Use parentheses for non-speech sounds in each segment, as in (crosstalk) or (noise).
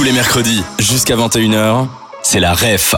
Tous les mercredis, jusqu'à 21h, c'est la REF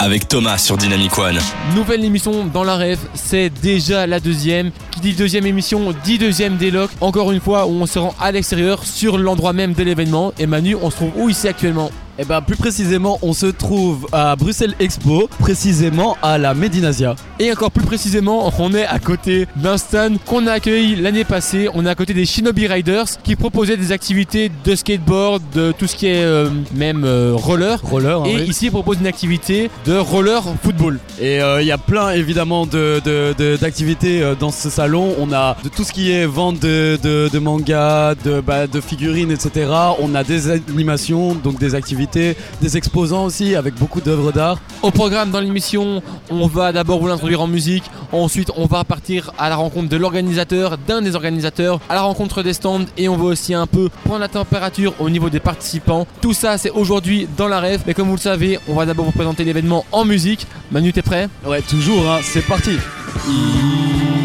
avec Thomas sur Dynamic One. Nouvelle émission dans la rêve, c'est déjà la deuxième. Qui dit deuxième émission, dit deuxième déloc. Encore une fois, où on se rend à l'extérieur, sur l'endroit même de l'événement. Et Manu, on se trouve où ici actuellement? Et ben plus précisément, on se trouve à Bruxelles Expo, précisément à la Medinasia. Et encore plus précisément, on est à côté d'un stand qu'on a accueilli l'année passée. On est à côté des Shinobi Riders qui proposaient des activités de skateboard, de tout ce qui est euh, même euh, roller. Roller, hein, Et oui. ici, ils proposent une activité de roller football. Et euh, il y a plein évidemment de- de- de- d'activités euh, dans ce salon. On a de tout ce qui est vente de, de, de mangas, de, bah, de figurines, etc. On a des animations, donc des activités, des exposants aussi avec beaucoup d'œuvres d'art. Au programme dans l'émission, on va d'abord vous l'introduire en musique, ensuite on va partir à la rencontre de l'organisateur, d'un des organisateurs, à la rencontre des stands et on va aussi un peu prendre la température au niveau des participants. Tout ça c'est aujourd'hui dans la rêve, mais comme vous le savez, on va d'abord vous présenter l'événement en musique. Manu t'es prêt? Ouais, toujours, hein, c'est parti.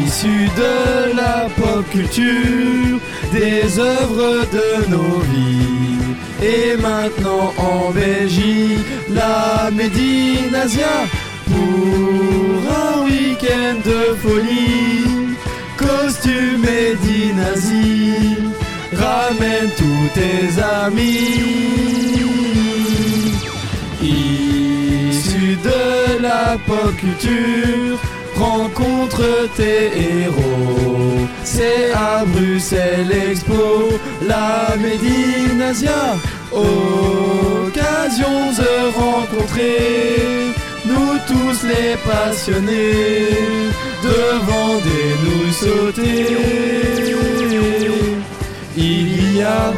Issus de la pop culture, des œuvres de nos vies. Et maintenant en Belgique, la Médinasia pour un week-end de folie. Costume Médinazie, ramène tous tes amis. Issus de la pop culture, rencontre tes héros. C'est à Bruxelles Expo, la Médinasia. Occasion de rencontrer nous tous les passionnés devant des nouilles sautées. Il y a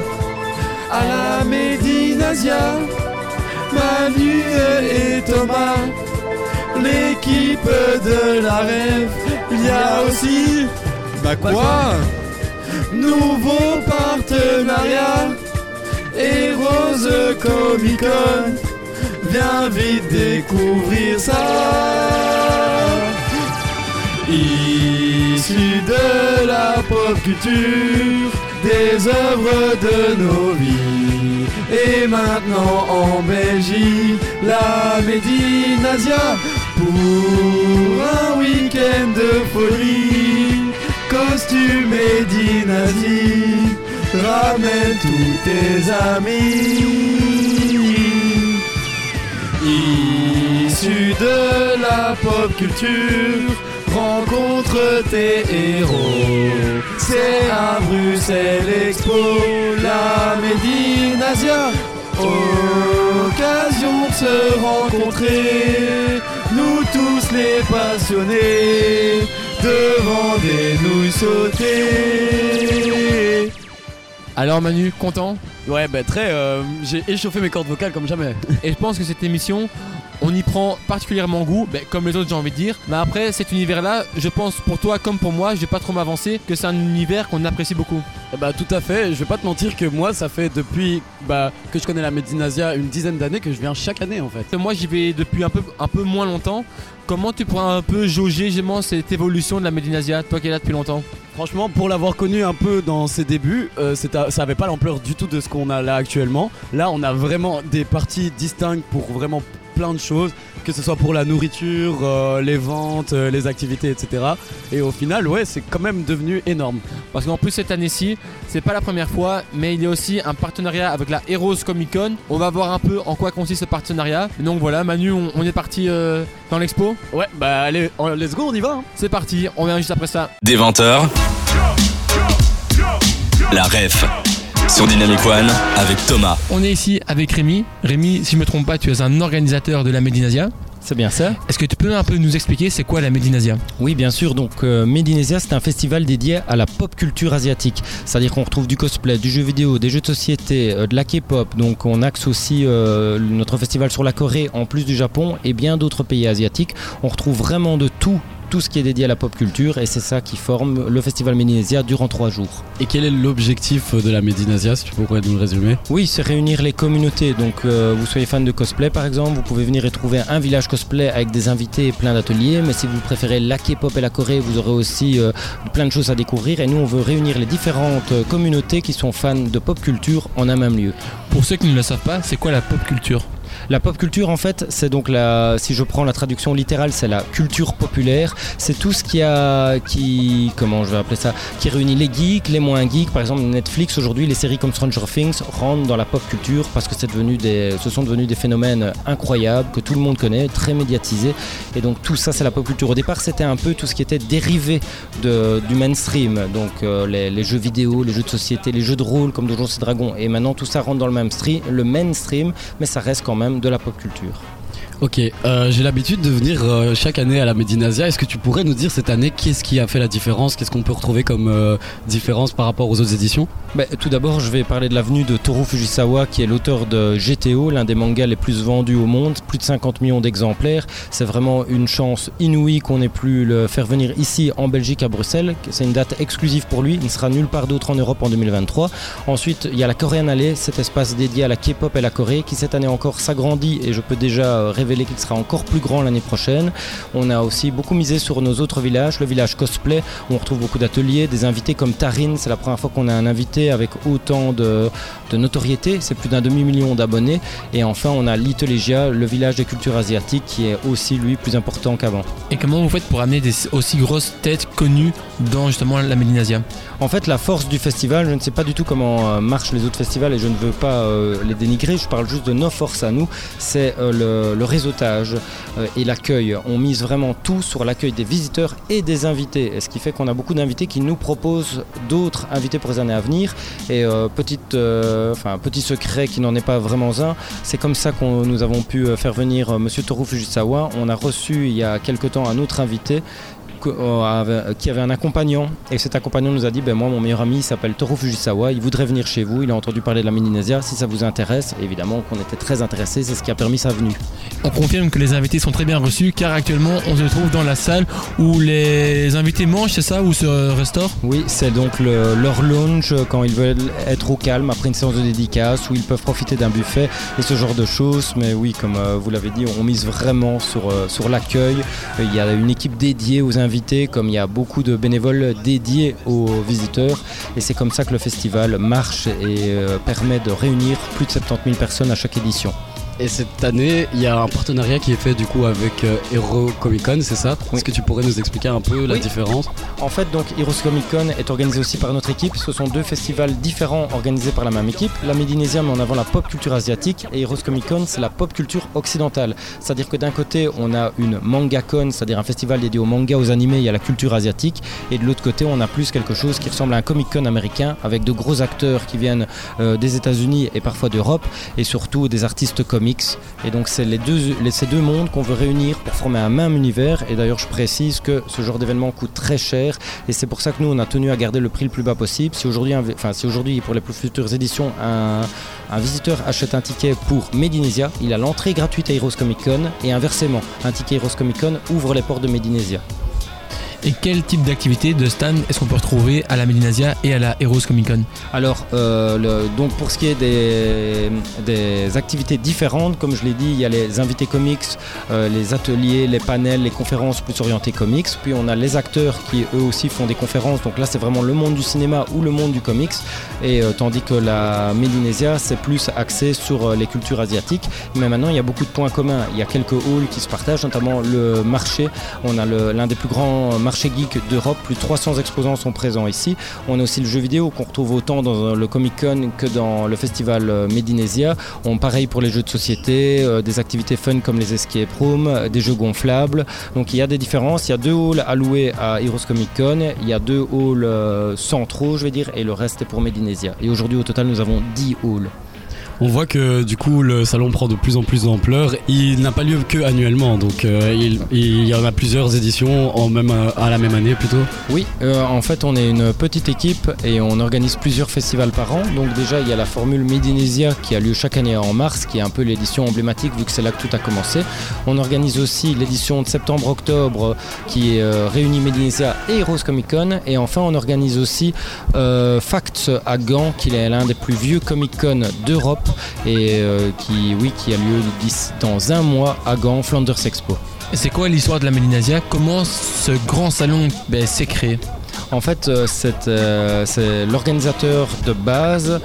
à la Médinasia Manu et Thomas, l'équipe de la rêve. Il y a aussi, bah quoi? Nouveau partenariat et Rose Comic Con. Viens vite découvrir ça. Issus de la pop culture, des œuvres de nos vies. Et maintenant en Belgique, la Médinasia pour un week-end de folie. Costume Médinasie, ramène tous tes amis. Issus de la pop culture, rencontre tes héros. C'est à Bruxelles Expo, la Médinasia. Occasion de se rencontrer, nous tous les passionnés, devant des nouilles sautées. Alors Manu, content Ouais, bah très. euh, J'ai échauffé mes cordes vocales comme jamais. Et je pense que cette émission, on y prend particulièrement goût, ben, comme les autres j'ai envie de dire. Mais après cet univers-là, je pense pour toi comme pour moi, je vais pas trop m'avancer, que c'est un univers qu'on apprécie beaucoup. Eh bah tout à fait, je vais pas te mentir que moi ça fait depuis bah, que je connais la Medinasia une dizaine d'années que je viens chaque année en fait. Moi j'y vais depuis un peu, un peu moins longtemps. Comment tu pourras un peu jauger justement cette évolution de la Médinasia, toi qui es là depuis longtemps? Franchement, pour l'avoir connu un peu dans ses débuts, euh, ça avait pas l'ampleur du tout de ce qu'on a là actuellement. Là, on a vraiment des parties distinctes pour vraiment plein de choses, que ce soit pour la nourriture, euh, les ventes, euh, les activités, etc. Et au final, ouais, c'est quand même devenu énorme. Parce qu'en plus cette année-ci, c'est pas la première fois, mais il y a aussi un partenariat avec la Heroes Comic Con. On va voir un peu en quoi consiste ce partenariat. Et donc voilà, Manu, on, on est parti euh, dans l'expo. Ouais, bah allez, euh, let's go, on y va. hein. C'est parti, on vient juste après ça. Des 20h, la REF sur Dynamic One avec Thomas. On est ici avec Rémi. Rémi, si je me trompe pas, tu es un organisateur de la Médinasia. C'est bien ça Est-ce que tu peux un peu nous expliquer c'est quoi la Médinasia Oui, bien sûr. Donc, euh, c'est un festival dédié à la pop culture asiatique. C'est-à-dire qu'on retrouve du cosplay, du jeu vidéo, des jeux de société, euh, de la K-pop. Donc, on axe aussi euh, notre festival sur la Corée, en plus du Japon et bien d'autres pays asiatiques. On retrouve vraiment de tout tout ce qui est dédié à la pop culture et c'est ça qui forme le festival Médinésia durant trois jours. Et quel est l'objectif de la Médinésia, si tu pourrais nous le résumer? Oui, c'est réunir les communautés. Donc, euh, vous soyez fan de cosplay par exemple, vous pouvez venir et trouver un village cosplay avec des invités et plein d'ateliers. Mais si vous préférez la K-pop et la Corée, vous aurez aussi euh, plein de choses à découvrir. Et nous, on veut réunir les différentes euh, communautés qui sont fans de pop culture en un même lieu. Pour ceux qui ne le savent pas, c'est quoi la pop culture? La pop culture, en fait, c'est donc la, si je prends la traduction littérale, c'est la culture populaire. C'est tout ce qui a, qui, comment je vais appeler ça, qui réunit les geeks, les moins geeks. Par exemple, Netflix aujourd'hui, les séries comme Stranger Things rentrent dans la pop culture parce que ce sont devenus des phénomènes incroyables que tout le monde connaît, très médiatisés. Et donc tout ça, c'est la pop culture. Au départ, c'était un peu tout ce qui était dérivé du mainstream, donc euh, les, jeux vidéo, les jeux de société, les jeux de rôle comme Donjons et Dragons. Et maintenant, tout ça rentre dans le même stream, le mainstream, mais ça reste quand même de la pop culture. Ok, euh, j'ai l'habitude de venir euh, chaque année à la Medinasia. Est-ce que tu pourrais nous dire cette année qu'est-ce qui a fait la différence? Qu'est-ce qu'on peut retrouver comme euh, différence par rapport aux autres éditions? Bah, Tout d'abord, je vais parler de l'avenue de Toru Fujisawa, qui est l'auteur de GTO, l'un des mangas les plus vendus au monde, plus de 50 millions d'exemplaires. C'est vraiment une chance inouïe qu'on ait pu le faire venir ici en Belgique, à Bruxelles. C'est une date exclusive pour lui. Il ne sera nulle part d'autre en Europe en 2023. Ensuite, il y a la Korean Alley, cet espace dédié à la K-pop et la Corée, qui cette année encore s'agrandit et je peux déjà qu'il sera encore plus grand l'année prochaine. On a aussi beaucoup misé sur nos autres villages, le village cosplay, où on retrouve beaucoup d'ateliers, des invités comme Tarine, c'est la première fois qu'on a un invité avec autant de, notoriété, c'est plus d'un demi-million d'abonnés. Et enfin, on a Litolégia, le village des cultures asiatiques, qui est aussi lui plus important qu'avant. Et comment vous faites pour amener des aussi grosses têtes connues dans justement la Mélinasia En fait, la force du festival, je ne sais pas du tout comment euh, marchent les autres festivals et je ne veux pas euh, les dénigrer, je parle juste de nos forces à nous, c'est euh, le réseautage et l'accueil. On mise vraiment tout sur l'accueil des visiteurs et des invités, ce qui fait qu'on a beaucoup d'invités qui nous proposent d'autres invités pour les années à venir. Et petit secret qui n'en est pas vraiment un, c'est comme ça que nous avons pu faire venir Monsieur Toru Fujisawa. On a reçu il y a quelque temps un autre invité qui avait un accompagnant. Et cet accompagnant nous a dit ben moi mon meilleur ami s'appelle Toru Fujisawa. Il voudrait venir chez vous. Il a entendu parler de la Médinésia si ça vous intéresse évidemment qu'on était très intéressés. C'est ce qui a permis sa venue. On confirme que les invités sont très bien reçus car actuellement on se trouve dans la salle où les invités mangent c'est ça ou se restaurent? Oui c'est donc leur lounge quand ils veulent être au calme après une séance de dédicace où ils peuvent profiter d'un buffet et ce genre de choses. Mais oui comme euh, vous l'avez dit on mise vraiment sur, euh, sur l'accueil. Il y a une équipe dédiée aux invités comme il y a beaucoup de bénévoles dédiés aux visiteurs. Et c'est comme ça que le festival marche et euh, permet de réunir plus de 70 000 personnes à chaque édition. Et cette année, il y a un partenariat qui est fait du coup avec euh, Hero Comic Con, c'est ça? Est-ce que tu pourrais nous expliquer un peu la différence? En fait, donc Heroes Comic Con est organisé aussi par notre équipe. Ce sont deux festivals différents organisés par la même équipe. La Médinésia met en avant la pop culture asiatique et Heroes Comic Con, c'est la pop culture occidentale. C'est-à-dire que d'un côté, on a une Manga Con, c'est-à-dire un festival dédié aux mangas, aux animés et à la culture asiatique. Et de l'autre côté, on a plus quelque chose qui ressemble à un Comic Con américain avec de gros acteurs qui viennent euh, des États-Unis et parfois d'Europe et surtout des artistes comiques et donc c'est les deux, ces deux mondes qu'on veut réunir pour former un même univers. Et d'ailleurs je précise que ce genre d'événement coûte très cher et c'est pour ça que nous on a tenu à garder le prix le plus bas possible. Si aujourd'hui, enfin, si aujourd'hui pour les plus futures éditions un, visiteur achète un ticket pour Medinesia, il a l'entrée gratuite à Heroes Comic Con et inversement, un ticket Heroes Comic Con ouvre les portes de Medinesia. Et quel type d'activité de stand est-ce qu'on peut retrouver à la Medinasia et à la Heroes Comic Con Alors, euh, donc pour ce qui est des, activités différentes, comme je l'ai dit, il y a les invités comics, euh, les ateliers, les panels, les conférences plus orientées comics. Puis on a les acteurs qui eux aussi font des conférences. Donc là, c'est vraiment le monde du cinéma ou le monde du comics. Et euh, tandis que la Médinésia, c'est plus axé sur les cultures asiatiques. Mais maintenant, il y a beaucoup de points communs. Il y a quelques halls qui se partagent, notamment le marché. On a l'un des plus grands marché geek d'Europe. Plus de 300 exposants sont présents ici. On a aussi le jeu vidéo qu'on retrouve autant dans le Comic Con que dans le festival euh, Medinesia. On pareil pour les jeux de société, euh, des activités fun comme les escape rooms, euh, des jeux gonflables. Donc il y a des différences. Il y a deux halls alloués à Heroes Comic Con. Il y a deux halls centraux, je vais dire, et le reste est pour Medinesia. Et aujourd'hui au total nous avons 10 halls. On voit que du coup le salon prend de plus en plus d'ampleur. Il n'a pas lieu que annuellement, donc euh, il, y en a plusieurs éditions en même, à la même année plutôt. Oui, euh, en fait on est une petite équipe et on organise plusieurs festivals par an. Donc déjà il y a la formule Medinesia qui a lieu chaque année en mars, qui est un peu l'édition emblématique vu que c'est là que tout a commencé. On organise aussi l'édition de septembre-octobre qui euh, réunit Medinesia et Rose Comic Con. Et enfin on organise aussi Facts à Gand, qui est l'un des plus vieux Comic Con d'Europe et euh, qui, oui, qui a lieu dans un mois à Gand, Flanders Expo. C'est quoi l'histoire de la Médinasia Comment ce grand salon ben, s'est créé? En fait, euh, euh, c'est l'organisateur de base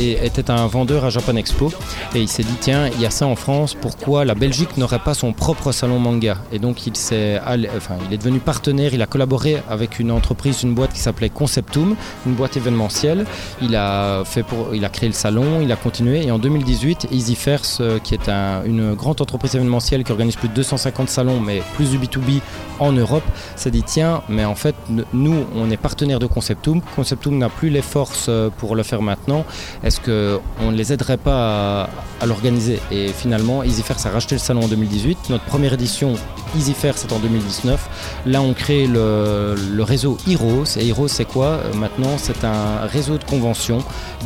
était un vendeur à Japan Expo. Et il s'est dit tiens, il y a ça en France, pourquoi la Belgique n'aurait pas son propre salon manga? Et donc il s'est enfin, il est devenu partenaire, il a collaboré avec une entreprise, une boîte qui s'appelait Conceptum, une boîte événementielle. Il a fait pour il a créé le salon, il a continué. Et en 2018, EasyFairs euh, qui est un- une grande entreprise événementielle qui organise plus de 250 salons mais plus du B2B en Europe, s'est dit tiens, mais en fait, nous, on est partenaire de Conceptum. Conceptum n'a plus les forces euh, pour le faire maintenant. Est-ce qu'on ne les aiderait pas à, l'organiser? Et finalement, EasyFair a racheté le salon en 2018. Notre première édition, EasyFair, c'est en 2019. Là, on crée le, réseau Heroes. Et Heroes, c'est quoi? Euh, Maintenant, c'est un réseau de conventions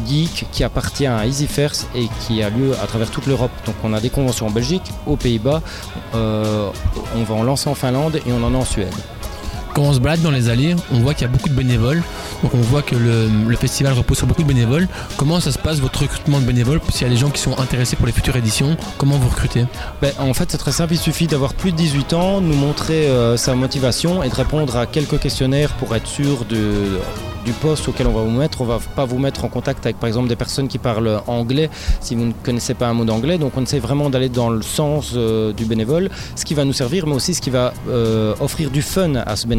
geek qui appartient à EasyFair et qui a lieu à travers toute l'Europe. Donc, on a des conventions en Belgique, aux Pays-Bas, euh, on va en lancer en Finlande et on en a en Suède. Quand on se balade dans les allées, on voit qu'il y a beaucoup de bénévoles. Donc on voit que le, festival repose sur beaucoup de bénévoles. Comment ça se passe votre recrutement de bénévoles S'il y a des gens qui sont intéressés pour les futures éditions, comment vous recrutez? Ben, en fait, c'est très simple. Il suffit d'avoir plus de 18 ans, nous montrer euh, sa motivation et de répondre à quelques questionnaires pour être sûr du poste auquel on va vous mettre. On va pas vous mettre en contact avec, par exemple, des personnes qui parlent anglais si vous ne connaissez pas un mot d'anglais. Donc, on essaie vraiment d'aller dans le sens euh, du bénévole, ce qui va nous servir, mais aussi ce qui va euh, offrir du fun à ce bénévole.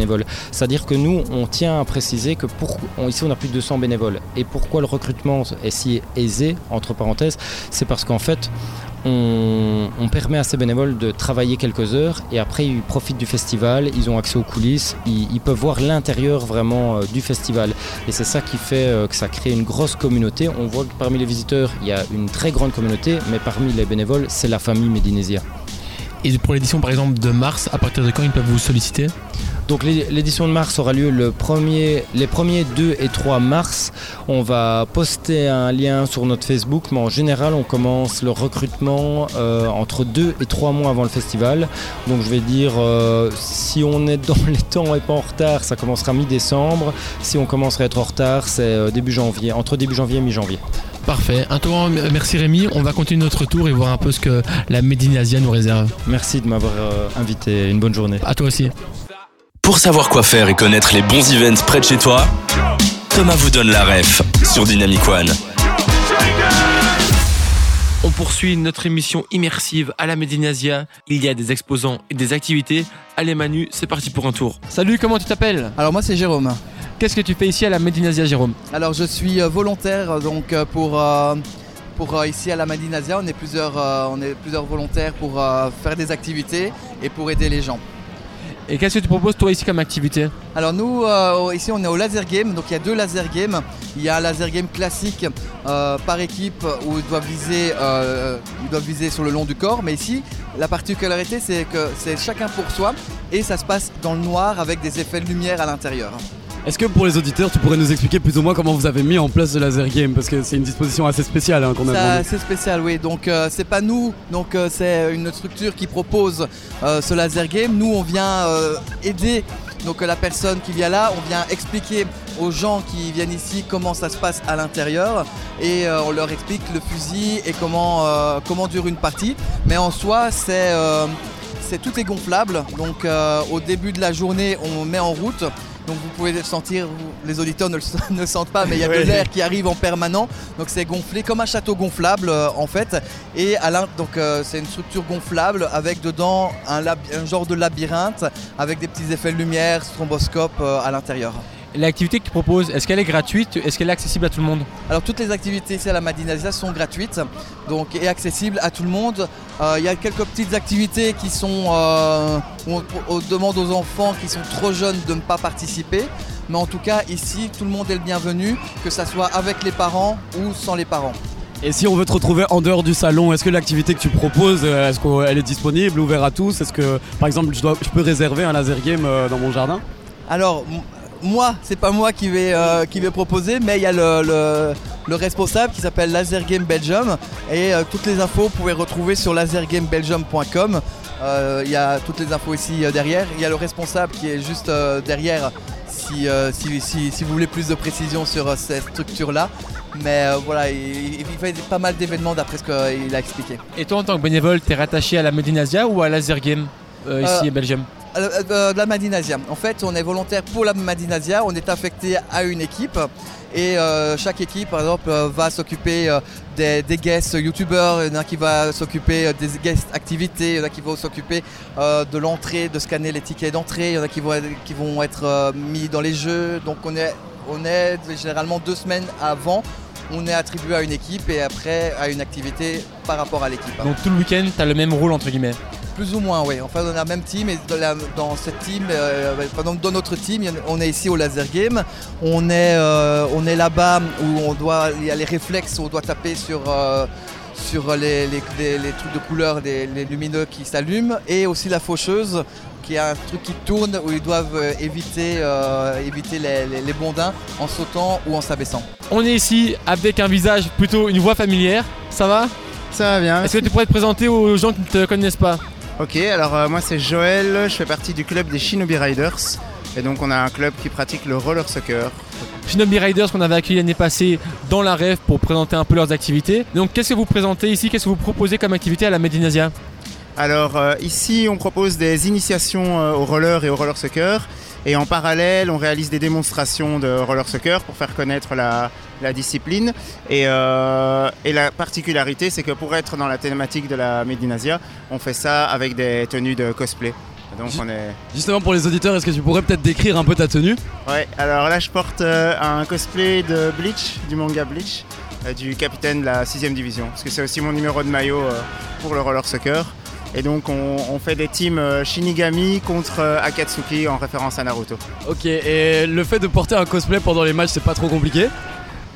C'est-à-dire que nous, on tient à préciser que pour, ici, on a plus de 200 bénévoles. Et pourquoi le recrutement est si aisé, entre parenthèses, c'est parce qu'en fait, on, permet à ces bénévoles de travailler quelques heures et après ils profitent du festival, ils ont accès aux coulisses, ils, ils peuvent voir l'intérieur vraiment euh, du festival. Et c'est ça qui fait euh, que ça crée une grosse communauté. On voit que parmi les visiteurs, il y a une très grande communauté, mais parmi les bénévoles, c'est la famille Médinésia. Et pour l'édition par exemple de mars, à partir de quand ils peuvent vous solliciter? Donc l'é- l'édition de mars aura lieu le premier, les premiers 2 et 3 mars. On va poster un lien sur notre Facebook, mais en général on commence le recrutement euh, entre 2 et 3 mois avant le festival. Donc je vais dire, euh, si on est dans les temps et pas en retard, ça commencera mi-décembre. Si on commencerait à être en retard, c'est euh, début janvier, entre début janvier et mi-janvier. Parfait. Un grand merci Rémi. On va continuer notre tour et voir un peu ce que la Médinasia nous réserve. Merci de m'avoir invité, une bonne journée. À toi aussi. Pour savoir quoi faire et connaître les bons events près de chez toi, Thomas vous donne la ref sur Dynamic One. On poursuit notre émission immersive à la Médinasia. Il y a des exposants et des activités. Allez Manu, c'est parti pour un tour. Salut, comment tu t'appelles? Alors moi c'est Jérôme. Qu'est-ce que tu fais ici à la Médinasia Jérôme? Alors je suis euh, volontaire donc euh, pour, euh, pour ici à la Madinasia, on est plusieurs, on est plusieurs volontaires pour faire des activités et pour aider les gens. Et qu'est-ce que tu proposes toi ici comme activité Alors nous euh, ici on est au laser game, donc il y a deux laser games. Il y a un laser game classique euh, par équipe où euh, ils doivent viser sur le long du corps, mais ici la particularité c'est que c'est chacun pour soi et ça se passe dans le noir avec des effets de lumière à l'intérieur. Est-ce que pour les auditeurs, tu pourrais nous expliquer plus ou moins comment vous avez mis en place le laser game? Parce que c'est une disposition assez spéciale hein, qu'on a C'est assez spécial, oui. Donc euh, c'est pas nous, donc euh, c'est une structure qui propose euh, ce laser game. Nous, on vient euh, aider donc la personne qui vient là, on vient expliquer aux gens qui viennent ici comment ça se passe à l'intérieur et euh, on leur explique le fusil et comment euh, comment dure une partie. Mais en soi, c'est euh, tout est gonflable. Donc au début de la journée, on met en route. Donc vous pouvez le sentir, les auditeurs ne le, (laughs) ne sentent pas, mais il y a de l'air qui arrive en permanent. Donc c'est gonflé comme un château gonflable euh, en fait. Et à l'in- donc euh, c'est une structure gonflable avec dedans un genre de labyrinthe avec des petits effets de lumière, stromboscope euh, à l'intérieur. L'activité que tu proposes, est-ce qu'elle est gratuite? Est-ce qu'elle est accessible à tout le monde? Alors toutes les activités ici à la Madinasia sont gratuites donc, et accessibles à tout le monde. Euh, Il y a quelques petites activités qui sont, euh, où on, on demande aux enfants qui sont trop jeunes de ne pas participer. Mais en tout cas ici tout le monde est le bienvenu, que ce soit avec les parents ou sans les parents. Et si on veut te retrouver en dehors du salon, est-ce que l'activité que tu proposes, euh, est-ce qu'elle est disponible, ouverte à tous? Est-ce que, par exemple, je, dois- je peux réserver un laser game dans mon jardin? Alors, moi, c'est pas moi qui vais, euh, qui vais proposer, mais il y a le, le- le responsable qui s'appelle Laser Game Belgium. Et euh, toutes les infos, vous pouvez retrouver sur lasergamebelgium.com. Euh, Il y a toutes les infos ici derrière. Il y a le responsable qui est juste derrière si, si, si- si vous voulez plus de précision sur cette structure-là. Mais euh, voilà, il, il fait pas mal d'événements d'après ce qu'il a expliqué. Et toi, en tant que bénévole, t'es rattaché à la Medinasia ou à Laser Game euh, ici à Belgium? Euh, de la Madinasia. En fait, on est volontaire pour la Madinasia, on est affecté à une équipe et euh, chaque équipe, par exemple, euh, va s'occuper euh, des, guests youtubeurs, il y en a qui va s'occuper euh, des guests activités, il y en a qui vont s'occuper euh, de l'entrée, de scanner les tickets d'entrée, il y en a qui vont, être- euh, mis dans les jeux. Donc on est, on est généralement deux semaines avant, on est attribué à une équipe et après à une activité par rapport à l'équipe. Donc tout le week-end, t'as le même rôle entre guillemets. Plus ou moins, oui. Enfin, on a la même team et dans, la- dans cette team, euh, par exemple, dans notre team, on est ici au Laser Game. On est, euh, on est là-bas où on doit, il y a les réflexes, où on doit taper sur, euh, sur les, les- les- les trucs de couleur, les, les lumineux qui s'allument, et aussi la faucheuse, qui a un truc qui tourne où ils doivent euh, éviter, euh, éviter les, les- les bondins en sautant ou en s'abaissant. On est ici avec un visage plutôt une voix familière. Ça va? Ça va bien. Est-ce que tu pourrais te présenter aux gens qui ne te connaissent pas? Ok, alors euh, moi c'est Joël, je fais partie du club des Shinobi Riders. Et donc on a un club qui pratique le roller soccer. Shinobi Riders qu'on avait accueilli l'année passée dans la REF pour présenter un peu leurs activités. Donc qu'est-ce que vous présentez ici? Qu'est-ce que vous proposez comme activité à la Medinasia Alors euh, ici on propose des initiations euh, au roller et au roller soccer. Et en parallèle on réalise des démonstrations de roller soccer pour faire connaître la, la discipline. Et, euh, et la particularité c'est que pour être dans la thématique de la Medinasia, on fait ça avec des tenues de cosplay. Donc on est... Justement pour les auditeurs, est-ce que tu pourrais peut-être décrire un peu ta tenue? Ouais, alors là je porte un cosplay de Bleach, du manga Bleach, du capitaine de la 6ème division, parce que c'est aussi mon numéro de maillot pour le roller soccer. Et donc on, on fait des teams euh, Shinigami contre euh, Akatsuki en référence à Naruto. Ok, et le fait de porter un cosplay pendant les matchs, c'est pas trop compliqué?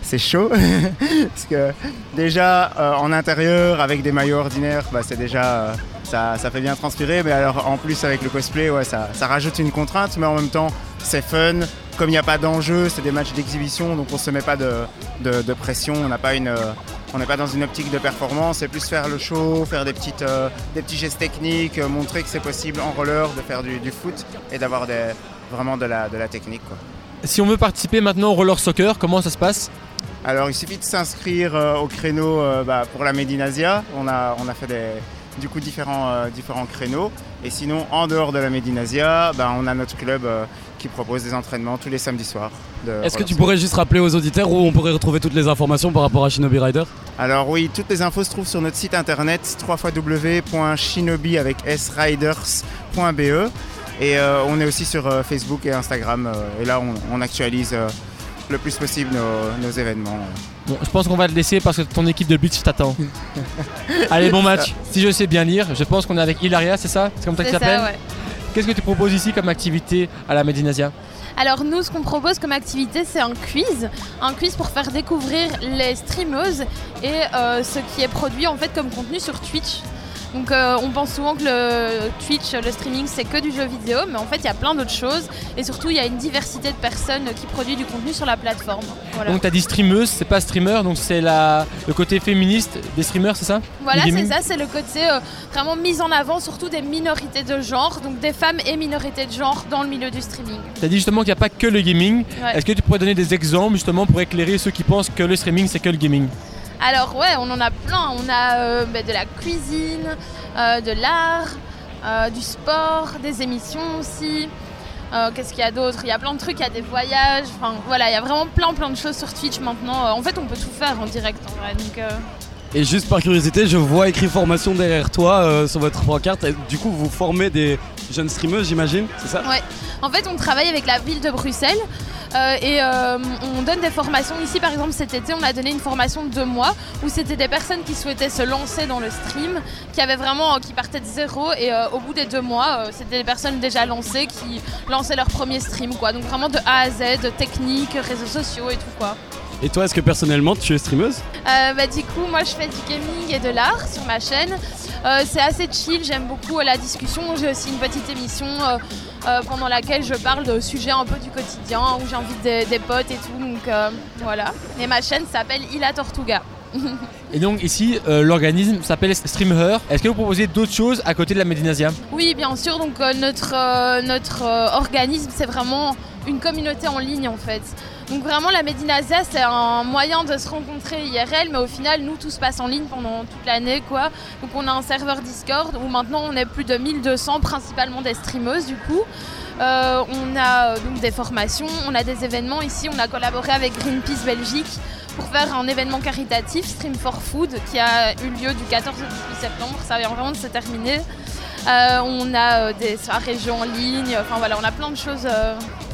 C'est chaud, (laughs) parce que déjà euh, en intérieur avec des maillots ordinaires, bah, c'est déjà euh, ça, ça fait bien transpirer, mais alors en plus avec le cosplay, ouais, ça, ça rajoute une contrainte, mais en même temps c'est fun. Comme il n'y a pas d'enjeu, c'est des matchs d'exhibition, donc on se met pas de, de- de pression, on n'a pas une, on n'est pas dans une optique de performance, c'est plus faire le show, faire des, petites, euh, des petits gestes techniques, euh, montrer que c'est possible en roller de faire du, du foot et d'avoir vraiment de la, de la technique. quoi. Si on veut participer maintenant au roller soccer, comment ça se passe? Alors il suffit de s'inscrire euh, au créneau bah, pour la Medinasia. On a, on a fait des, du coup différents, différents créneaux. Et sinon, en dehors de la Medinasia, bah, on a notre club qui propose des entraînements tous les samedis soirs. Est-ce que tu pourrais juste rappeler aux auditeurs où on pourrait retrouver toutes les informations par rapport à Shinobi Rider? Alors oui, toutes les infos se trouvent sur notre site internet www.shinobi avec sriders.be et euh, on est aussi sur euh, Facebook et Instagram euh, et là on, on actualise euh, le plus possible nos, nos événements. Bon, je pense qu'on va te laisser parce que ton équipe de Bleach t'attend. (laughs) Allez, bon match. Si je sais bien lire, je pense qu'on est avec Hilaria, c'est ça? C'est comme ça que C'est tu t'appelles ça, ouais. Qu'est-ce que tu proposes ici comme activité à la Medinasia Alors nous, ce qu'on propose comme activité, c'est un quiz. Un quiz pour faire découvrir les streameuses et euh, ce qui est produit en fait comme contenu sur Twitch. Donc euh, on pense souvent que le Twitch, le streaming, c'est que du jeu vidéo, mais en fait il y a plein d'autres choses. Et surtout, il y a une diversité de personnes qui produisent du contenu sur la plateforme. Voilà, Donc t'as dit streameuse, c'est pas streamer, donc c'est la... le côté féministe des streamers, c'est ça? Voilà, c'est ça, c'est le côté euh, vraiment mise en avant, surtout des minorités de genre, donc des femmes et minorités de genre dans le milieu du streaming. T'as dit justement qu'il n'y a pas que le gaming. Ouais. Est-ce que tu pourrais donner des exemples justement pour éclairer ceux qui pensent que le streaming c'est que le gaming? Alors ouais, on en a plein. On a euh, bah, de la cuisine, euh, de l'art, euh, du sport, des émissions aussi. Qu'est-ce qu'il y a d'autre? Il y a plein de trucs, il y a des voyages. Enfin voilà, il y a vraiment plein plein de choses sur Twitch maintenant. En fait, on peut tout faire en direct en vrai. Et juste par curiosité, je vois écrit formation derrière toi sur votre pancarte. Du coup, vous formez des jeunes streameuses, j'imagine, c'est ça Ouais. En fait, on travaille avec la ville de Bruxelles euh, et euh, on donne des formations. Ici, par exemple, cet été, on a donné une formation de deux mois où c'était des personnes qui souhaitaient se lancer dans le stream, qui avaient vraiment, euh, qui partaient de zéro et au bout des deux mois, c'était des personnes déjà lancées qui lançaient leur premier stream, quoi. Donc vraiment de A à Z, technique, réseaux sociaux et tout quoi. Et toi, est-ce que personnellement tu es streameuse Euh, bah, du coup, moi je fais du gaming et de l'art sur ma chaîne. Euh, c'est assez chill, j'aime beaucoup euh, la discussion. J'ai aussi une petite émission euh, euh, pendant laquelle je parle de sujets un peu du quotidien, où j'invite des, des potes et tout. Donc euh, voilà. Et ma chaîne s'appelle Ila Tortuga. Et donc ici, euh, l'organisme s'appelle Streamer. Est-ce que vous proposez d'autres choses à côté de la Medinasia? Oui, bien sûr. Donc euh, notre, euh, notre euh, organisme, c'est vraiment une communauté en ligne en fait. Donc vraiment la Medinasia, c'est un moyen de se rencontrer IRL, mais au final, nous, tout se passe en ligne pendant toute l'année, quoi. Donc on a un serveur Discord où maintenant on est plus de 1200, principalement des streameuses du coup. Euh, on a euh, donc des formations, on a des événements. Ici, on a collaboré avec Greenpeace Belgique pour faire un événement caritatif, Stream for Food, qui a eu lieu du 14 au 18 septembre. Ça vient vraiment de se terminer. Euh, on a des soirées en ligne, enfin voilà, on a plein de choses,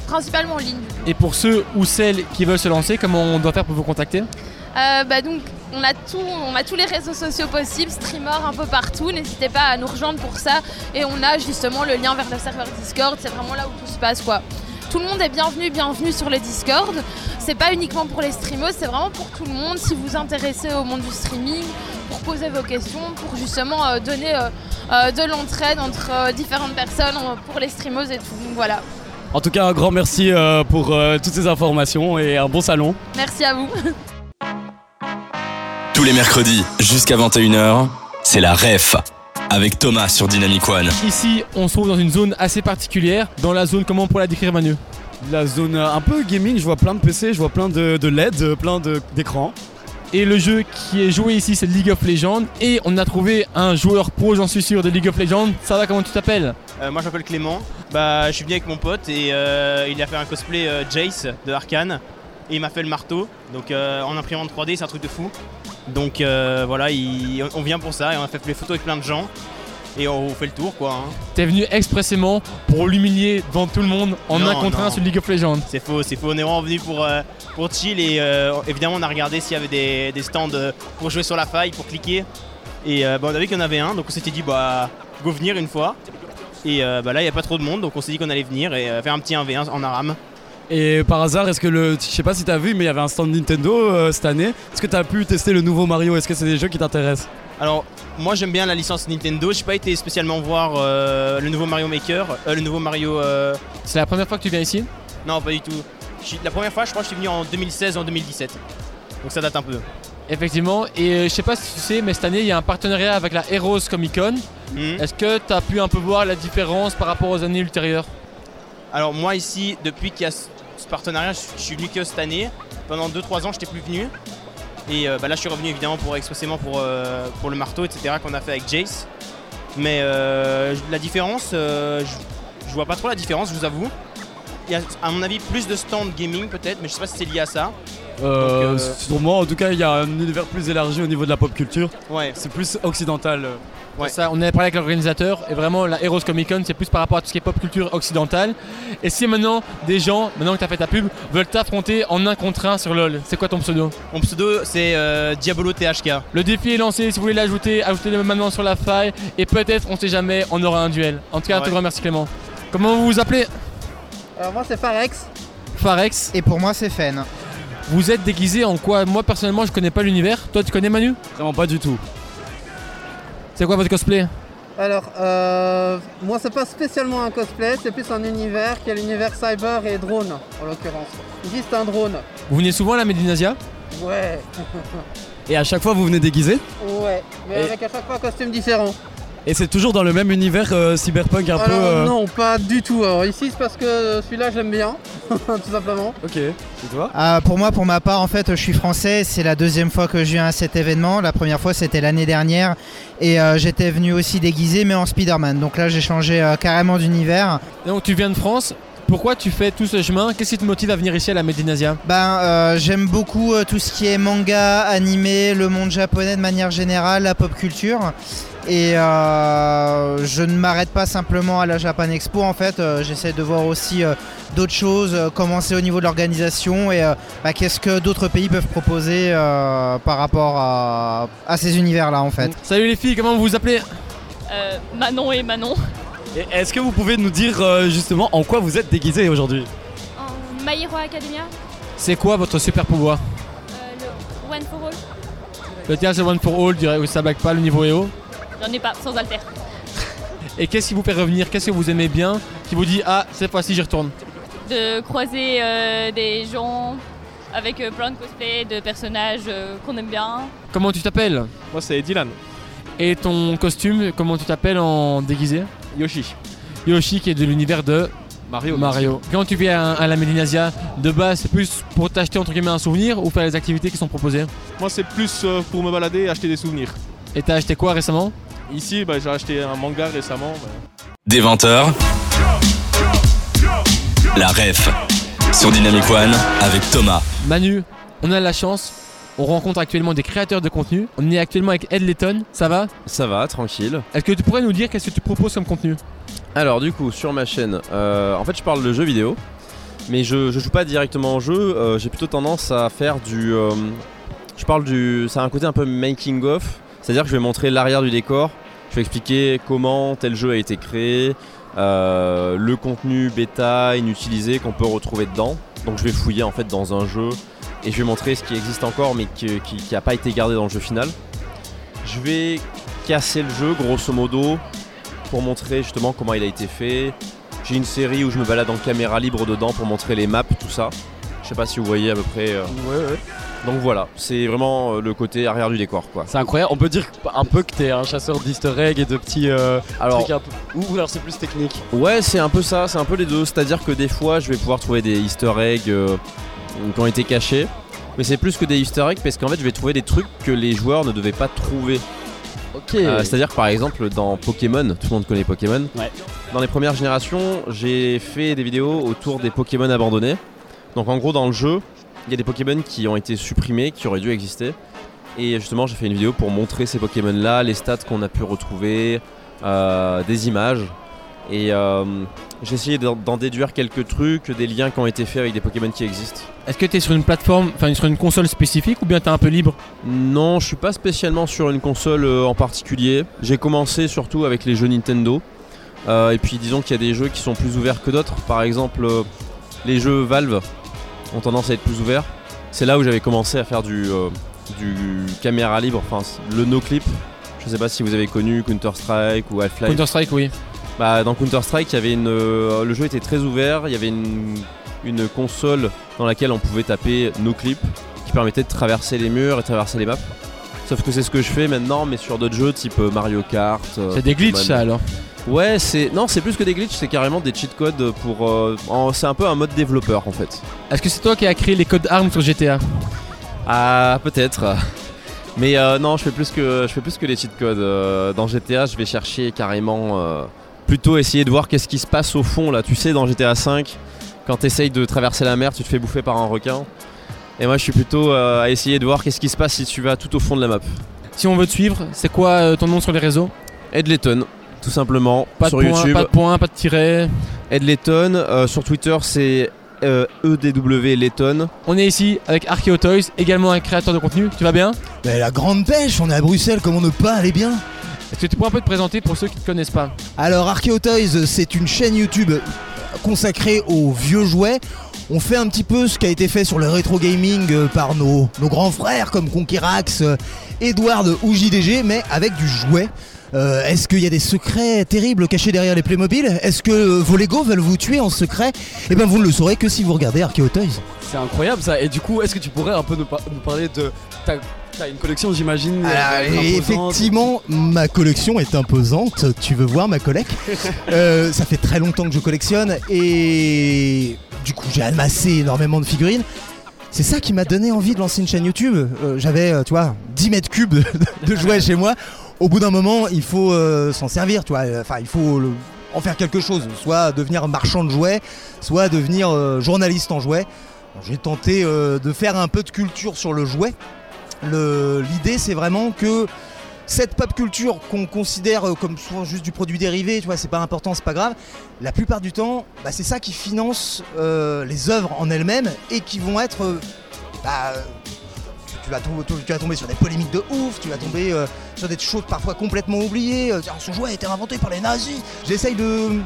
principalement en ligne. Et pour ceux ou celles qui veulent se lancer, comment on doit faire pour vous contacter Euh, bah donc, on a, tout, on a tous les réseaux sociaux possibles, streamers un peu partout. N'hésitez pas à nous rejoindre pour ça. Et on a justement le lien vers le serveur Discord. C'est vraiment là où tout se passe, quoi. Tout le monde est bienvenu, bienvenue sur le Discord. C'est pas uniquement pour les streamers, c'est vraiment pour tout le monde. Si vous vous intéressez au monde du streaming, pour poser vos questions, pour justement euh, donner euh, de l'entraide entre différentes personnes pour les streamers et tout. Donc voilà. En tout cas, un grand merci euh, pour euh, toutes ces informations et un bon salon. Merci à vous. (laughs) Tous les mercredis jusqu'à 21h, c'est la REF avec Thomas sur Dynamic One. Ici, on se trouve dans une zone assez particulière. Dans la zone, comment on pourrait la décrire, Manu? La zone euh, un peu gaming, je vois plein de PC, je vois plein de, de LED, plein d'écrans. Et le jeu qui est joué ici, c'est League of Legends. Et on a trouvé un joueur pro, j'en suis sûr, de League of Legends. Ça va, comment tu t'appelles Euh, moi je m'appelle Clément, bah, je suis venu avec mon pote et euh, il a fait un cosplay euh, Jace de Arkane et il m'a fait le marteau, donc en imprimante 3D c'est un truc de fou. Donc voilà, il- on vient pour ça et on a fait les photos avec plein de gens et on fait le tour quoi. hein. T'es venu expressément pour l'humilier devant tout le monde en Non, un contre un sur League of Legends. C'est faux, c'est faux, on est vraiment venu pour, euh, pour chill et euh, évidemment on a regardé s'il y avait des, des stands euh, pour jouer sur la faille, pour cliquer. Et euh, bah, on a vu qu'il y en avait un, donc on s'était dit bah go venir une fois. Et euh, bah, là il n'y a pas trop de monde, donc on s'est dit qu'on allait venir et euh, faire un petit 1v1 en aram. Et par hasard, est-ce que le. Je sais pas si t'as vu, mais il y avait un stand Nintendo euh, cette année. Est-ce que t'as pu tester le nouveau Mario? Est-ce que c'est des jeux qui t'intéressent? Alors, moi j'aime bien la licence Nintendo. J'ai pas été spécialement voir euh, le nouveau Mario Maker, euh, le nouveau Mario. euh, C'est la première fois que tu viens ici? Non, pas du tout. Je suis- La première fois, je crois que je suis venu en 2016 en 2017. Donc ça date un peu. Effectivement. Et euh, je sais pas si tu sais, mais cette année, il y a un partenariat avec la Heroes Comic Con. Hmm. Est-ce que tu as pu un peu voir la différence par rapport aux années ultérieures? Alors, moi ici, depuis qu'il y a ce ce partenariat, je je suis venu que cette année. Pendant 2-3 ans, je n'étais plus venu. Et euh, bah, là, je suis revenu évidemment pour expressément pour, euh, pour le marteau, etc. qu'on a fait avec Jace. Mais euh, la différence, je, je vois pas trop la différence, je vous avoue. Il y a, à mon avis, plus de stands gaming peut-être, mais je sais pas si c'est lié à ça. euh, Donc, euh, Sur moi, en tout cas, il y a un univers plus élargi au niveau de la pop culture. Ouais. C'est plus occidental. Ouais. Ça, on avait parlé avec l'organisateur et vraiment la Heroes Comic Con c'est plus par rapport à tout ce qui est pop culture occidentale. Et si maintenant des gens, maintenant que tu as fait ta pub, veulent t'affronter en un contre un sur LoL, c'est quoi ton pseudo? Mon pseudo, c'est euh, Diabolo THK. Le défi est lancé, si vous voulez l'ajouter, ajoutez-le maintenant sur la faille et peut-être, on sait jamais, on aura un duel. En tout cas, un Ouais. tout grand merci Clément. Comment vous vous appelez? Alors moi c'est Farex Farex. et pour moi c'est Fen. Vous êtes déguisé en quoi? Moi personnellement, je connais pas l'univers. Toi, tu connais Manu? Vraiment pas du tout. C'est quoi votre cosplay Alors euh, moi c'est pas spécialement un cosplay, c'est plus un univers qui est l'univers cyber et drone en l'occurrence. C'est un drone. Vous venez souvent à la Medinasia Ouais. Et à chaque fois, vous venez déguisé ouais. Mais Et- avec à chaque fois un costume différent. Et c'est toujours dans le même univers euh, cyberpunk un peu. Euh, non pas du tout. Alors ici c'est parce que celui-là j'aime bien, (laughs) tout simplement. Ok. Et toi? Ah, pour moi, pour ma part, en fait, je suis français. C'est la deuxième fois que je viens à cet événement. La première fois, c'était l'année dernière. Et euh, j'étais venu aussi déguisé, mais en Spider-Man. Donc là, j'ai changé euh, carrément d'univers. Donc tu viens de France. Pourquoi tu fais tout ce chemin? Qu'est-ce qui te motive à venir ici à la Medinasia Ben, euh, j'aime beaucoup euh, tout ce qui est manga, animé, le monde japonais de manière générale, la pop culture. Et euh, je ne m'arrête pas simplement à la Japan Expo. En fait, Euh, j'essaie de voir aussi euh, d'autres choses, euh, comment c'est au niveau de l'organisation et euh, bah, qu'est-ce que d'autres pays peuvent proposer euh, par rapport à, à ces univers-là, en fait. Salut les filles, comment vous vous appelez? Euh, Manon et Manon. Et Est-ce que vous pouvez nous dire euh, justement en quoi vous êtes déguisé aujourd'hui En My Hero Academia. C'est quoi votre super pouvoir One for All. Le tien c'est One for All, dirais que ça bague pas le niveau est haut. J'en ai pas, sans alter. Et qu'est-ce qui vous fait revenir Qu'est-ce que vous aimez bien Qui vous dit ah cette fois-ci j'y retourne De croiser euh, des gens avec euh, plein de cosplays, de personnages euh, qu'on aime bien. Comment tu t'appelles Moi c'est Dylan. Et ton costume, comment tu t'appelles en déguisé Yoshi. Yoshi qui est de l'univers de Mario. Mario. Quand tu viens à, à la Médinasia, de base c'est plus pour t'acheter entre guillemets un souvenir ou faire les activités qui sont proposées? Moi c'est plus euh, pour me balader et acheter des souvenirs. Et t'as acheté quoi récemment? Ici bah, j'ai acheté un manga récemment. bah. Des 20h, la ref sur Dynamic One avec Thomas. Manu, on a la chance, on rencontre actuellement des créateurs de contenu. On est actuellement avec Ed Letton, ça va? Ça va, tranquille. Est-ce que tu pourrais nous dire qu'est-ce que tu proposes comme contenu? Alors du coup, sur ma chaîne, euh, en fait je parle de jeux vidéo, mais je, je joue pas directement au jeu, euh, j'ai plutôt tendance à faire du... euh, je parle du... Ça a un côté un peu making of, c'est-à-dire que je vais montrer l'arrière du décor, je vais expliquer comment tel jeu a été créé, euh, le contenu bêta inutilisé qu'on peut retrouver dedans. Donc je vais fouiller en fait dans un jeu et je vais montrer ce qui existe encore mais qui n'a pas été gardé dans le jeu final. Je vais casser le jeu grosso modo pour montrer justement comment il a été fait. J'ai une série où je me balade en caméra libre dedans pour montrer les maps, tout ça. Je sais pas si vous voyez à peu près. euh. Donc voilà, c'est vraiment euh, le côté arrière du décor quoi. C'est incroyable. On peut dire un peu que t'es un chasseur d'easter eggs et de petits. euh, Alors- trucs un peu- Ou alors c'est plus technique. Ouais, c'est un peu ça, c'est un peu les deux. C'est-à-dire que des fois, je vais pouvoir trouver des easter eggs euh, qui ont été cachés. Mais c'est plus que des easter eggs parce qu'en fait, je vais trouver des trucs que les joueurs ne devaient pas trouver. Ok. Euh, C'est-à-dire que par exemple, dans Pokémon, tout le monde connaît Pokémon. Ouais. Dans les premières générations, j'ai fait des vidéos autour des Pokémon abandonnés. Donc en gros, dans le jeu, il y a des Pokémon qui ont été supprimés, qui auraient dû exister. Et justement, j'ai fait une vidéo pour montrer ces Pokémon-là, les stats qu'on a pu retrouver, euh, des images. Et euh, j'ai essayé d'en déduire quelques trucs, des liens qui ont été faits avec des Pokémon qui existent. Est-ce que t'es sur une plateforme, enfin sur une console spécifique ou bien t'es un peu libre? Non, je suis pas spécialement sur une console euh, en particulier. J'ai commencé surtout avec les jeux Nintendo. Euh, et puis disons qu'il y a des jeux qui sont plus ouverts que d'autres. Par exemple, euh, les jeux Valve ont tendance à être plus ouverts. C'est là où j'avais commencé à faire du, euh, du caméra libre, enfin le no-clip. Je sais pas si vous avez connu Counter-Strike ou Half-Life. Counter-Strike, oui. Bah, dans Counter-Strike, il y avait une, euh, le jeu était très ouvert. Il y avait une, une console dans laquelle on pouvait taper no clip qui permettait de traverser les murs et traverser les maps. Sauf que c'est ce que je fais maintenant, mais sur d'autres jeux type euh, Mario Kart. euh, C'est des glitches ça alors Ouais, c'est non, c'est plus que des glitches, c'est carrément des cheat codes pour. euh, en- c'est un peu un mode développeur en fait. Est-ce que c'est toi qui as créé les codes armes sur GTA Ah, peut-être. Mais euh, non, je fais plus que je fais plus que les cheat codes. Dans GTA, je vais chercher carrément euh, plutôt essayer de voir qu'est-ce qui se passe au fond là. Tu sais, dans GTA 5, quand tu essayes de traverser la mer, tu te fais bouffer par un requin. Et moi, je suis plutôt euh, à essayer de voir qu'est-ce qui se passe si tu vas tout au fond de la map. Si on veut te suivre, c'est quoi euh, ton nom sur les réseaux? Ed Letton, tout simplement, Pas de sur point, YouTube. pas de point, pas de tiret. Ed Letton, euh, sur Twitter, c'est euh, EDW Letton. On est ici avec Archeo Toys, également un créateur de contenu. Tu vas bien? Mais la grande pêche, on est à Bruxelles, comment ne pas aller bien? Est-ce que tu pourrais un peu te présenter pour ceux qui ne te connaissent pas Alors Archeotoys, c'est une chaîne YouTube consacrée aux vieux jouets. On fait un petit peu ce qui a été fait sur le rétro gaming euh, par nos, nos grands frères comme Conquerax, euh, Edward ou JDG, mais avec du jouet. Euh, Est-ce qu'il y a des secrets terribles cachés derrière les Playmobil? Est-ce que euh, vos Lego veulent vous tuer en secret? Eh bien vous ne le saurez que si vous regardez Archeotoys. C'est incroyable ça. Et du coup, est-ce que tu pourrais un peu nous, par- nous parler de. T'as t'as une collection, j'imagine. Alors, euh, effectivement, ma collection est imposante. Tu veux voir ma collecte (laughs) Euh, Ça fait très longtemps que je collectionne et du coup, j'ai amassé énormément de figurines. C'est ça qui m'a donné envie de lancer une chaîne YouTube. Euh, J'avais, tu vois, 10 mètres cubes de, (laughs) de jouets chez moi. Au bout d'un moment, il faut euh, s'en servir, tu vois. Enfin, il faut le- en faire quelque chose. Soit devenir marchand de jouets, soit devenir journaliste en jouets. J'ai tenté de faire un peu de culture sur le jouet. L'idée, c'est vraiment que cette pop culture qu'on considère euh, comme souvent juste du produit dérivé, tu vois, c'est pas important, c'est pas grave. La plupart du temps, bah, c'est ça qui finance euh, les œuvres en elles-mêmes et qui vont être. euh, bah, tu, vas tomber, sur des polémiques de ouf, tu vas tomber sur des choses parfois complètement oubliées. ce jouet a été inventé par les nazis. J'essaye de,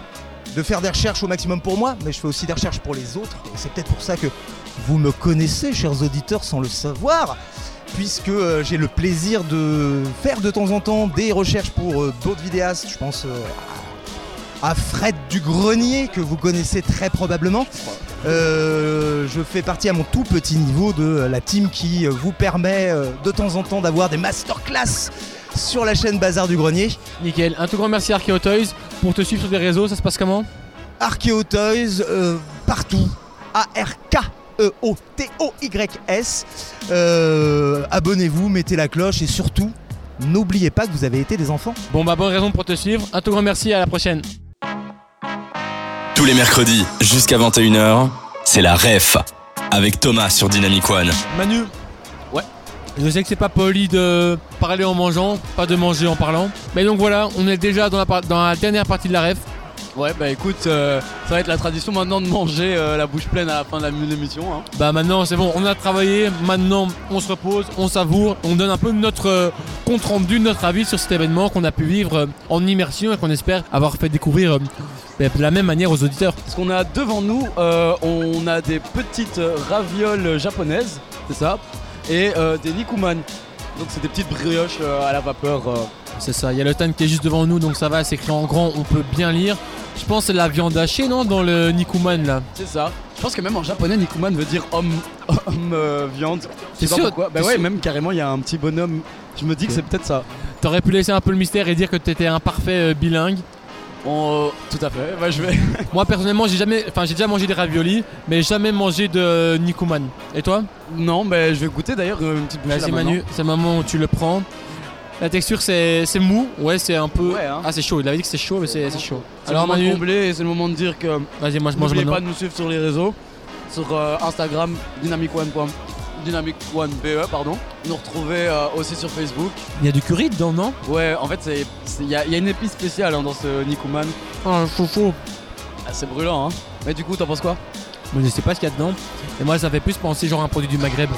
de faire des recherches au maximum pour moi, mais je fais aussi des recherches pour les autres. Et c'est peut-être pour ça que vous me connaissez, chers auditeurs, sans le savoir, puisque euh, j'ai le plaisir de faire de temps en temps des recherches pour euh, d'autres vidéastes. Je pense euh, à Fred du Grenier, que vous connaissez très probablement. Euh, je fais partie à mon tout petit niveau de la team qui vous permet de temps en temps d'avoir des masterclass sur la chaîne Bazar du Grenier. Nickel. Un tout grand merci à Archeo Toys pour te suivre sur les réseaux. Ça se passe comment? Archeo Toys euh, partout. A-R-K-E-O-T-O-Y-S. Euh, Abonnez-vous, mettez la cloche et surtout, n'oubliez pas que vous avez été des enfants. Bon bah bonne raison pour te suivre. Un tout grand merci et à la prochaine. Tous les mercredis, jusqu'à 21h, c'est la REF avec Thomas sur Dynamic One. Manu. Ouais. Je sais que c'est pas poli de parler en mangeant, pas de manger en parlant. Mais donc voilà, on est déjà dans la, par- dans la dernière partie de la ref. Ouais, bah écoute, euh, ça va être la tradition maintenant de manger euh, la bouche pleine à la fin de l'émission. hein. Bah maintenant c'est bon, on a travaillé, maintenant on se repose, on savoure, on donne un peu notre euh, compte rendu, notre avis sur cet événement qu'on a pu vivre en immersion et qu'on espère avoir fait découvrir de la même manière aux auditeurs. Parce qu'on a devant nous, on a des petites ravioles japonaises, c'est ça, et des nikuman. Donc c'est des petites brioches à la vapeur. Euh. C'est ça, il y a le tan qui est juste devant nous donc ça va, c'est écrit en grand, on peut bien lire. Je pense que c'est la viande hachée non dans le Nikuman là. C'est ça. Je pense que même en japonais, nikuman veut dire homme, (laughs) homme euh, viande. Pas sûr pourquoi. Bah ouais, sûr même carrément, il y a un petit bonhomme. Je me dis que c'est peut-être ça. T'aurais pu laisser un peu le mystère et dire que t'étais un parfait euh, bilingue. On- tout à fait. Bah, je vais. (laughs) Moi personnellement j'ai jamais, enfin j'ai déjà mangé des raviolis, mais jamais mangé de Nikuman. Et toi? Non, mais je vais goûter d'ailleurs euh, une petite Vas-y Manu, c'est le moment où tu le prends. La texture c'est c'est mou, ouais c'est un peu. Ouais, hein. Ah c'est chaud, il avait dit que c'est chaud mais c'est c'est chaud. C'est le moment de combler et c'est le moment de dire que. Vas-y moi je mange N'oubliez pas de nous suivre sur les réseaux, sur euh, Instagram, Dynamic One. Dynamic One BE, pardon. Nous retrouver euh, aussi sur Facebook. Il y a du curry dedans non? Ouais, en fait, il y, a il y a une épice spéciale hein, dans ce Nikuman. Ah chaud chaud. Ah, c'est brûlant, hein. Mais du coup, t'en penses quoi? Mais je sais pas ce qu'il y a dedans. Et moi ça fait plus penser genre à un produit du Maghreb.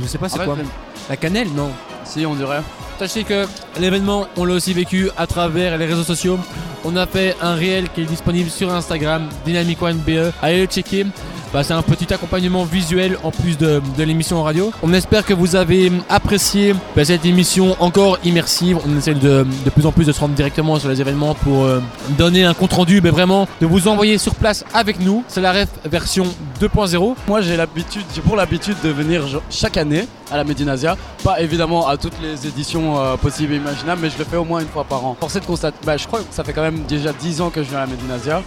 Je sais pas c'est En fait, quoi. c'est- La cannelle non. Si, on dirait. Sachez que l'événement, on l'a aussi vécu à travers les réseaux sociaux. On a fait un réel qui est disponible sur Instagram, Dynamic One BE. Allez le checker. Bah, c'est un petit accompagnement visuel en plus de, l'émission en radio. On espère que vous avez apprécié bah, cette émission encore immersive. On essaie de, de plus en plus de se rendre directement sur les événements pour euh, donner un compte rendu, mais vraiment de vous envoyer sur place avec nous. C'est la ref version 2.0. Moi, j'ai l'habitude, j'ai pour l'habitude de venir chaque année à la Medinasia. Pas évidemment à toutes les éditions euh, possibles et imaginables, mais je le fais au moins une fois par an. Forcé de constater, bah, je crois que ça fait quand même déjà 10 ans que je viens à la Medinasia.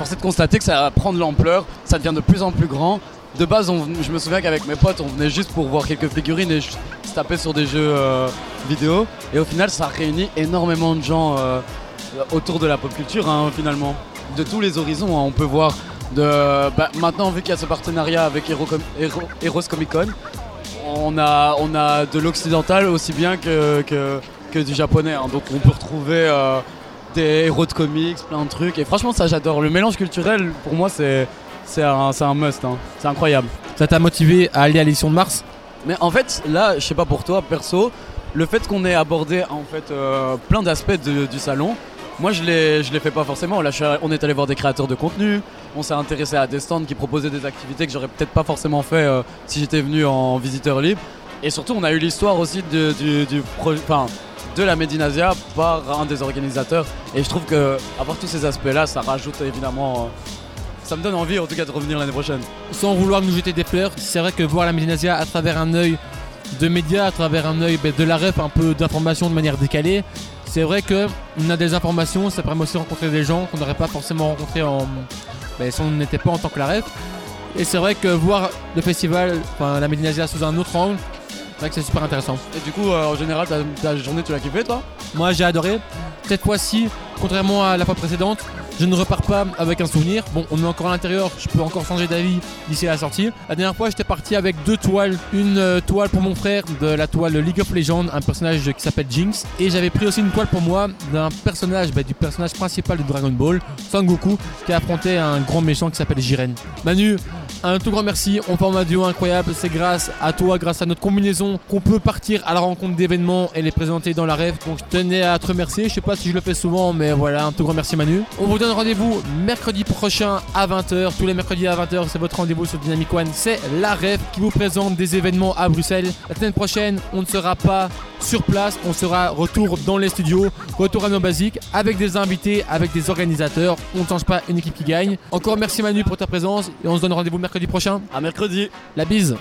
Forcé de constater que ça prend de l'ampleur, ça devient de plus en plus grand. De base, je me souviens qu'avec mes potes, on venait juste pour voir quelques figurines et se taper sur des jeux euh, vidéo. Et au final, ça réunit énormément de gens euh, autour de la pop culture, hein, finalement. De tous les horizons, hein. on peut voir bah, maintenant, vu qu'il y a ce partenariat avec Heroes Comic Con, on a, de l'occidental aussi bien que du japonais. hein. Donc on peut retrouver euh, des héros de comics, plein de trucs. Et franchement, ça j'adore. Le mélange culturel, pour moi, c'est c'est un, un must. hein. C'est incroyable. Ça t'a motivé à aller à l'édition de mars? Mais en fait, là, je sais pas pour toi, perso, le fait qu'on ait abordé en fait euh, plein d'aspects du salon, moi je l'ai, je l'ai fait pas forcément. Là, on est allé voir des créateurs de contenu, on s'est intéressé à des stands qui proposaient des activités que j'aurais peut-être pas forcément fait euh, si j'étais venu en visiteur libre. Et surtout, on a eu l'histoire aussi de, du, du pro- enfin, de la Medinasia par un des organisateurs. Et je trouve que avoir tous ces aspects-là, ça rajoute évidemment. euh, ça me donne envie en tout cas de revenir l'année prochaine. sans vouloir nous jeter des fleurs, c'est vrai que voir la Medinasia à travers un œil de médias, à travers un œil ben, de la ref, un peu d'informations de manière décalée, c'est vrai que on a des informations, ça permet aussi de rencontrer des gens qu'on n'aurait pas forcément rencontrés en, ben, si on n'était pas en tant que la ref. Et c'est vrai que voir le festival, enfin la Medinasia sous un autre angle, c'est vrai que c'est super intéressant. Et du coup, euh, en général, ta, ta journée, tu l'as kiffé toi? Moi j'ai adoré. Cette fois-ci, contrairement à la fois précédente, je ne repars pas avec un souvenir. Bon, on est encore à l'intérieur, je peux encore changer d'avis d'ici à la sortie. La dernière fois, j'étais parti avec deux toiles. Une euh, toile pour mon frère de la toile League of Legends, un personnage qui s'appelle Jinx. Et j'avais pris aussi une toile pour moi d'un personnage, bah, du personnage principal de Dragon Ball, Son Goku, qui affrontait un grand méchant qui s'appelle Jiren. Manu, Un tout grand merci, on forme un duo incroyable, c'est grâce à toi, grâce à notre combinaison qu'on peut partir à la rencontre d'événements et les présenter dans la rêve. Donc je tenais à te remercier, je sais pas si je le fais souvent mais voilà, un tout grand merci Manu. On vous donne rendez-vous mercredi prochain à 20h, tous les mercredis à 20h c'est votre rendez-vous sur Dynamic One, c'est la rêve qui vous présente des événements à Bruxelles. La semaine prochaine, on ne sera pas sur place, on sera retour dans les studios, retour à nos basiques avec des invités, avec des organisateurs. On ne change pas une équipe qui gagne. Encore merci Manu pour ta présence et on se donne rendez-vous mercredi prochain. À mercredi. La bise.